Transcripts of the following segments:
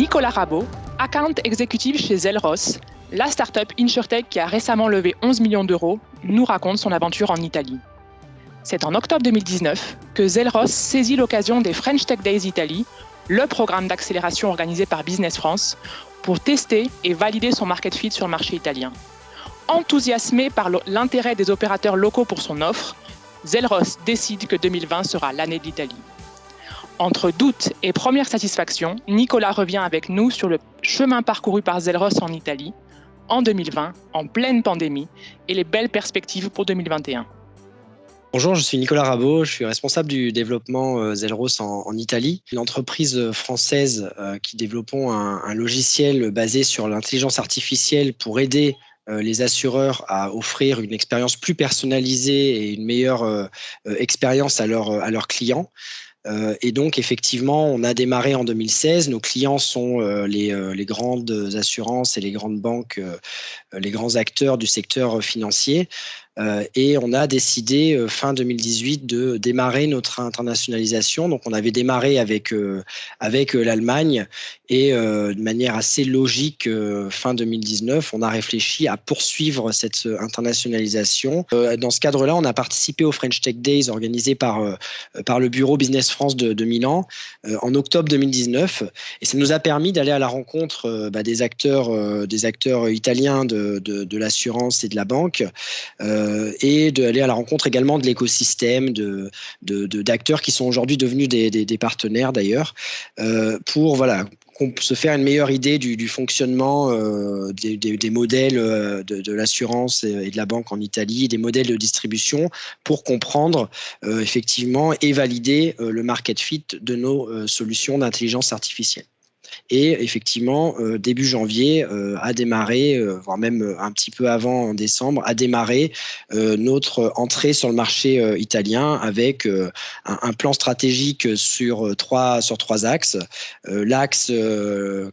Nicolas Rabot, account exécutif chez Zelros, la startup InsurTech qui a récemment levé 11 millions d'euros, nous raconte son aventure en Italie. C'est en octobre 2019 que Zelros saisit l'occasion des French Tech Days Italie, le programme d'accélération organisé par Business France, pour tester et valider son market fit sur le marché italien. Enthousiasmé par l'intérêt des opérateurs locaux pour son offre, Zelros décide que 2020 sera l'année d'Italie. Entre doute et première satisfaction, Nicolas revient avec nous sur le chemin parcouru par Zelros en Italie en 2020, en pleine pandémie, et les belles perspectives pour 2021. Bonjour, je suis Nicolas Rabot, je suis responsable du développement euh, Zelros en, Italie, une entreprise française euh, qui développons un, logiciel basé sur l'intelligence artificielle pour aider euh, les assureurs à offrir une expérience plus personnalisée et une meilleure expérience à leurs clients. Euh, et donc, effectivement, on a démarré en 2016. Nos clients sont euh, euh, les, grandes assurances et les grandes banques, les grands acteurs du secteur financier. Et on a décidé fin 2018 de démarrer notre internationalisation. Donc, on avait démarré avec, avec l'Allemagne et de manière assez logique, fin 2019, on a réfléchi à poursuivre cette internationalisation. dans ce cadre-là, on a participé au French Tech Days organisé par, par le bureau Business France de, Milan euh, en octobre 2019. Et ça nous a permis d'aller à la rencontre euh, bah, des, acteurs, euh, des acteurs italiens de, de, l'assurance et de la banque et d'aller à la rencontre également de l'écosystème de, d'acteurs qui sont aujourd'hui devenus des, partenaires d'ailleurs pour voilà se faire une meilleure idée du, fonctionnement euh, des, modèles euh, de, l'assurance et de la banque en Italie, des modèles de distribution, pour comprendre euh, effectivement et valider le market fit de nos solutions d'intelligence artificielle. Et effectivement, euh, début janvier, euh, a démarré, euh, voire même un petit peu avant, en décembre, a démarré notre entrée sur le marché italien avec un, plan stratégique sur trois, sur trois axes. l'axe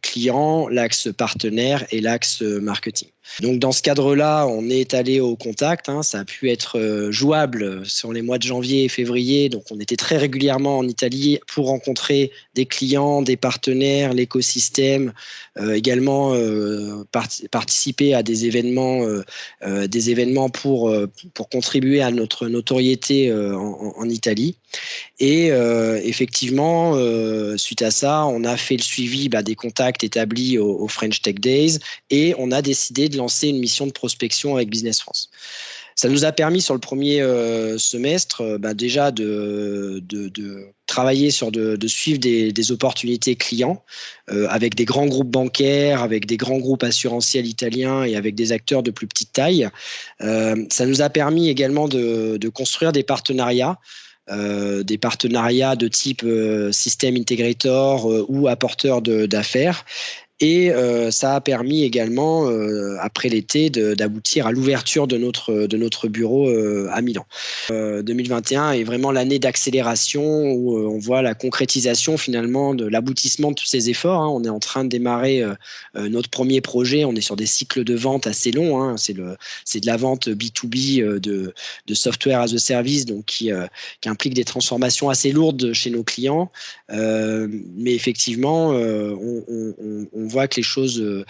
client, l'axe partenaire et l'axe marketing. Donc dans ce cadre-là, on est allé au contact. Hein. ça a pu être euh, jouable sur les mois de janvier et février. Donc on était très régulièrement en Italie pour rencontrer des clients, des partenaires, l'écosystème, euh, également euh, participer à des événements, des événements pour pour contribuer à notre notoriété en, Italie. Et effectivement, suite à ça, on a fait le suivi bah, des contacts établis au, French Tech Days et on a décidé de lancer une mission de prospection avec Business France. Ça nous a permis sur le premier euh, semestre euh, bah, déjà de, travailler sur de, suivre des, opportunités clients euh, avec des grands groupes bancaires, avec des grands groupes assurantiels italiens et avec des acteurs de plus petite taille. ça nous a permis également de, construire des partenariats. des partenariats de type système integrator ou apporteur d'affaires et euh, ça a permis également, euh, après l'été, d'aboutir à l'ouverture de notre, de notre bureau euh, à Milan. 2021 est vraiment l'année d'accélération où on voit la concrétisation finalement de l'aboutissement de tous ces efforts. Hein. On est en train de démarrer notre premier projet. On est sur des cycles de vente assez longs. Hein. C'est de la vente B2B de, de, software as a service, donc qui, implique des transformations assez lourdes chez nos clients. mais effectivement, on voit que les choses euh,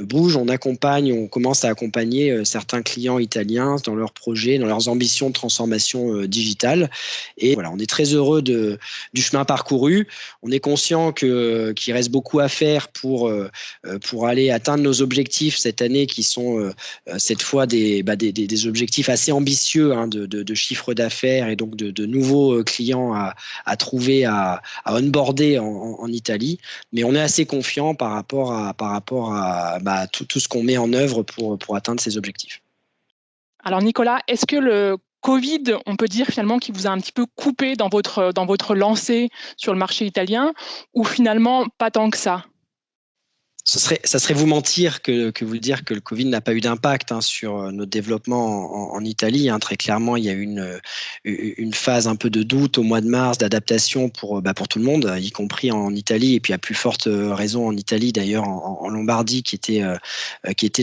bouge, on accompagne, on commence à accompagner euh, certains clients italiens dans leurs projets, dans leurs ambitions de transformation euh, digitale. Et voilà, on est très heureux du chemin parcouru. On est conscient que qu'il reste beaucoup à faire pour euh, pour aller atteindre nos objectifs cette année, qui sont cette fois des, bah, des, des, objectifs assez ambitieux hein, de, de, chiffre d'affaires et donc de, nouveaux clients à, à trouver, à, à onboarder en, en, Italie. Mais on est assez confiant par rapport à par rapport à bah, tout, ce qu'on met en œuvre pour, pour atteindre ces objectifs. Alors Nicolas, est-ce que le Covid, on peut dire finalement qu'il vous a un petit peu coupé dans votre, dans votre lancée sur le marché italien ou finalement pas tant que ça? Ça serait, ça serait vous mentir que, que vous dire que le Covid n'a pas eu d'impact hein, sur euh, notre développement en, Italie. Hein. Très clairement, il y a eu une, phase un peu de doute au mois de mars, d'adaptation pour, bah, pour tout le monde, y compris en Italie, et puis à plus forte raison en Italie, d'ailleurs en, Lombardie, qui était, euh,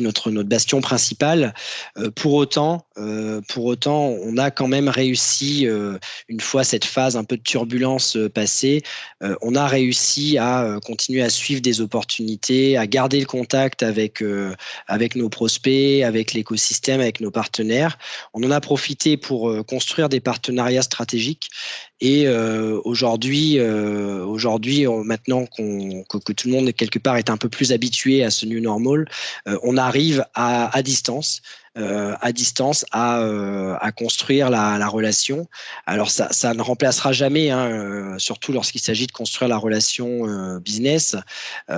notre, bastion principal. Euh, pour, autant, pour autant, on a quand même réussi, une fois cette phase un peu de turbulence passée, on a réussi à continuer à suivre des opportunités à garder le contact avec, euh, avec nos prospects, avec l'écosystème, avec nos partenaires. On en a profité pour euh, construire des partenariats stratégiques et euh, aujourd'hui, aujourd'hui, maintenant qu'on, que, tout le monde quelque part est un peu plus habitué à ce new normal, on arrive à, à distance euh, à distance à, euh, à construire la, la, relation. Alors ça, ça ne remplacera jamais, hein, euh, surtout lorsqu'il s'agit de construire la relation business,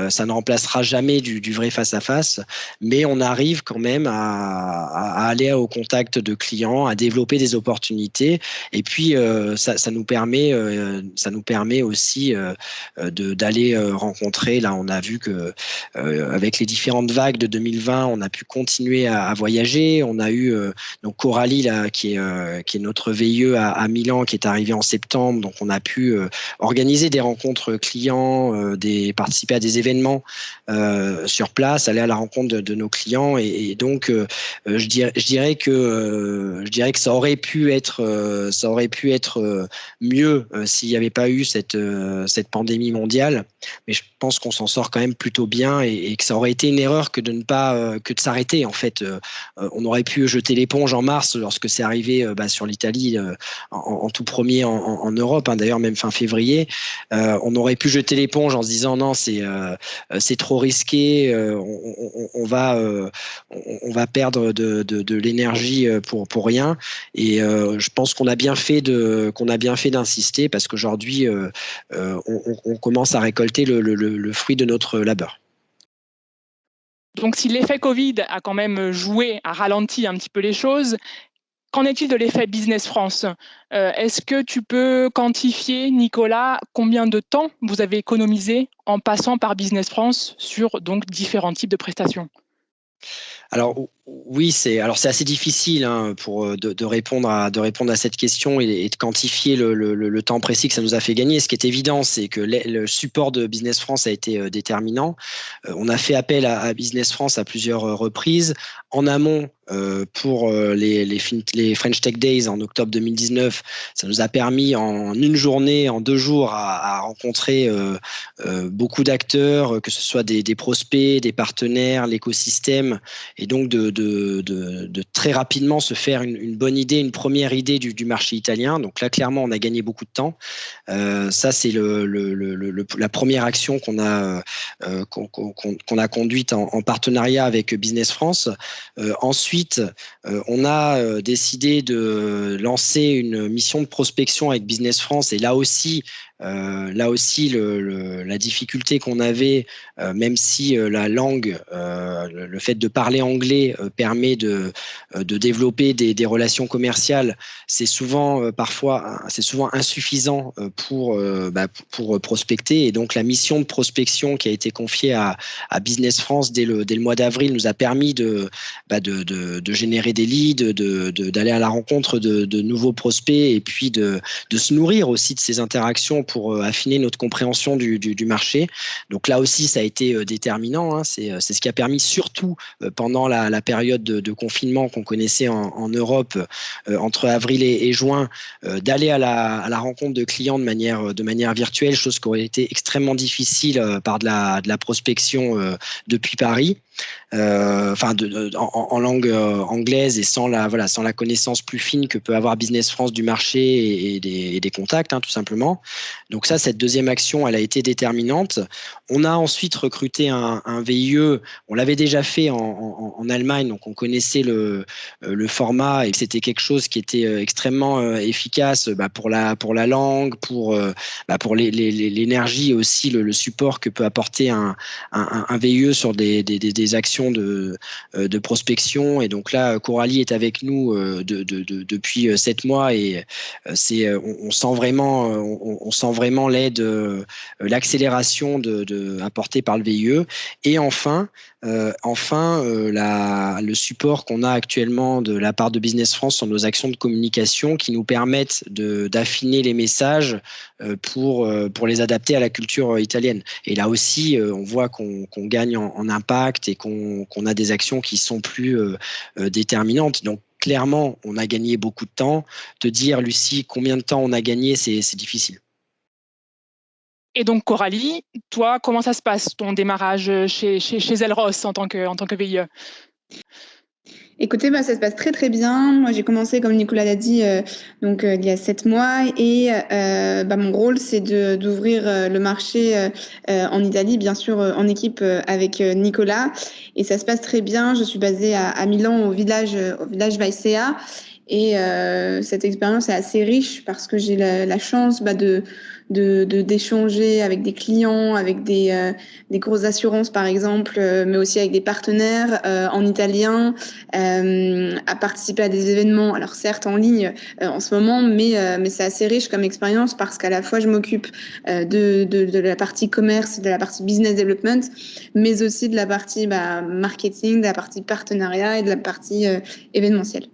ça ne remplacera jamais du, vrai face à face, mais on arrive quand même à, aller au contact de clients, à développer des opportunités, et puis ça, nous permet, ça nous permet aussi d'aller rencontrer. Là, on a vu que avec les différentes vagues de 2020, on a pu continuer à voyager on a eu euh, donc Coralie là, qui est euh, qui est notre VIE à, Milan, qui est arrivé en septembre. Donc on a pu euh, organiser des rencontres clients, des participer à des événements sur place, aller à la rencontre de, nos clients. Et, donc je dirais je dirais que je dirais que ça aurait pu être ça aurait pu être mieux s'il n'y avait pas eu cette cette pandémie mondiale. Mais je pense qu'on s'en sort quand même plutôt bien et, que ça aurait été une erreur que de ne pas que de s'arrêter en fait on aurait pu jeter l'éponge en mars lorsque c'est arrivé euh, bah, sur l'Italie euh, en, tout premier en, Europe, hein, d'ailleurs même fin février. Euh, on aurait pu jeter l'éponge en se disant non, c'est trop risqué, on, va on, va perdre de, l'énergie pour pour rien. Et je pense qu'on a bien fait de qu'on a bien fait d'insister parce qu'aujourd'hui on, commence à récolter le fruit de notre labeur. Donc si l'effet Covid a quand même joué, a ralenti un petit peu les choses, qu'en est-il de l'effet Business France? Euh, Est-ce que tu peux quantifier, Nicolas, combien de temps vous avez économisé en passant par Business France sur donc différents types de prestations? Alors oui, c'est alors c'est assez difficile hein, pour euh, de, répondre à de répondre à cette question et, de quantifier le, temps précis que ça nous a fait gagner. Ce qui est évident, c'est que le, support de Business France a été euh, déterminant. Euh, on a fait appel à, Business France à plusieurs reprises en amont pour les, French Tech Days en octobre 2019. Ça nous a permis en une journée, en deux jours, à, rencontrer beaucoup d'acteurs, que ce soit des, prospects, des partenaires, l'écosystème, et donc de de, très rapidement se faire une, bonne idée, une première idée du, marché italien. Donc là, clairement, on a gagné beaucoup de temps. Euh, ça, c'est la première action qu'on a, euh, qu'on a conduite en, partenariat avec Business France. Euh, ensuite, on a décidé de lancer une mission de prospection avec Business France. Et là aussi, euh, là aussi, la difficulté qu'on avait, euh, même si euh, la langue, le, fait de parler anglais permet de, développer des, relations commerciales, c'est souvent parfois c'est souvent insuffisant pour bah, pour prospecter. Et donc la mission de prospection qui a été confiée à, Business France dès le mois d'avril nous a permis de, bah, générer des leads, d'aller à la rencontre de, nouveaux prospects et puis de se nourrir aussi de ces interactions pour euh, affiner notre compréhension du, marché. Donc là aussi, ça a été euh, déterminant. Hein. Euh, c'est ce qui a permis surtout pendant la, période de, confinement qu'on connaissait en, Europe entre avril et, juin, d'aller à la, rencontre de clients de manière, virtuelle, chose qui aurait été extrêmement difficile par de la prospection depuis Paris. Euh, enfin en, langue euh, anglaise et sans la voilà sans la connaissance plus fine que peut avoir Business France du marché et, des, contacts hein, tout simplement. Donc ça cette deuxième action elle a été déterminante. On a ensuite recruté un, VIE. On l'avait déjà fait en, Allemagne donc on connaissait le, euh, format et c'était quelque chose qui était extrêmement efficace bah, pour la pour la langue pour bah, pour l'énergie aussi le, support que peut apporter un, VIE sur des actions de, de prospection. Et donc là, Coralie est avec nous de, depuis sept mois et c'est, on, sent vraiment, on, sent vraiment l'aide, l'accélération apportée par le VIE. Et enfin, enfin, le support qu'on a actuellement de la part de Business France sur nos actions de communication qui nous permettent d'affiner les messages pour, pour les adapter à la culture italienne. Et là aussi, on voit qu'on gagne en, impact et qu'on a des actions qui sont plus déterminantes. Donc, clairement, on a gagné beaucoup de temps. Te dire, Lucie, combien de temps on a gagné, c'est difficile. Et donc, Coralie, toi, comment ça se passe, ton démarrage chez, chez, chez Elros en tant que, en tant que VIE Écoutez, bah, ça se passe très très bien. Moi, j'ai commencé, comme Nicolas l'a dit, euh, donc euh, il y a sept mois, et euh, bah, mon rôle, c'est d'ouvrir le marché en Italie, bien sûr, en équipe avec Nicolas. Et ça se passe très bien. Je suis basée à, à Milan, au village, au village Vaisea. Et cette expérience est assez riche parce que j'ai la, la, chance bah, de de d'échanger avec des clients, avec des, euh, des grosses assurances par exemple, euh, mais aussi avec des partenaires euh, en italien, à participer à des événements, alors certes en ligne en ce moment, mais, mais c'est assez riche comme expérience parce qu'à la fois je m'occupe de, de, de, la partie commerce, de la partie business development, mais aussi de la partie bah, marketing, de la partie partenariat et de la partie événementielle.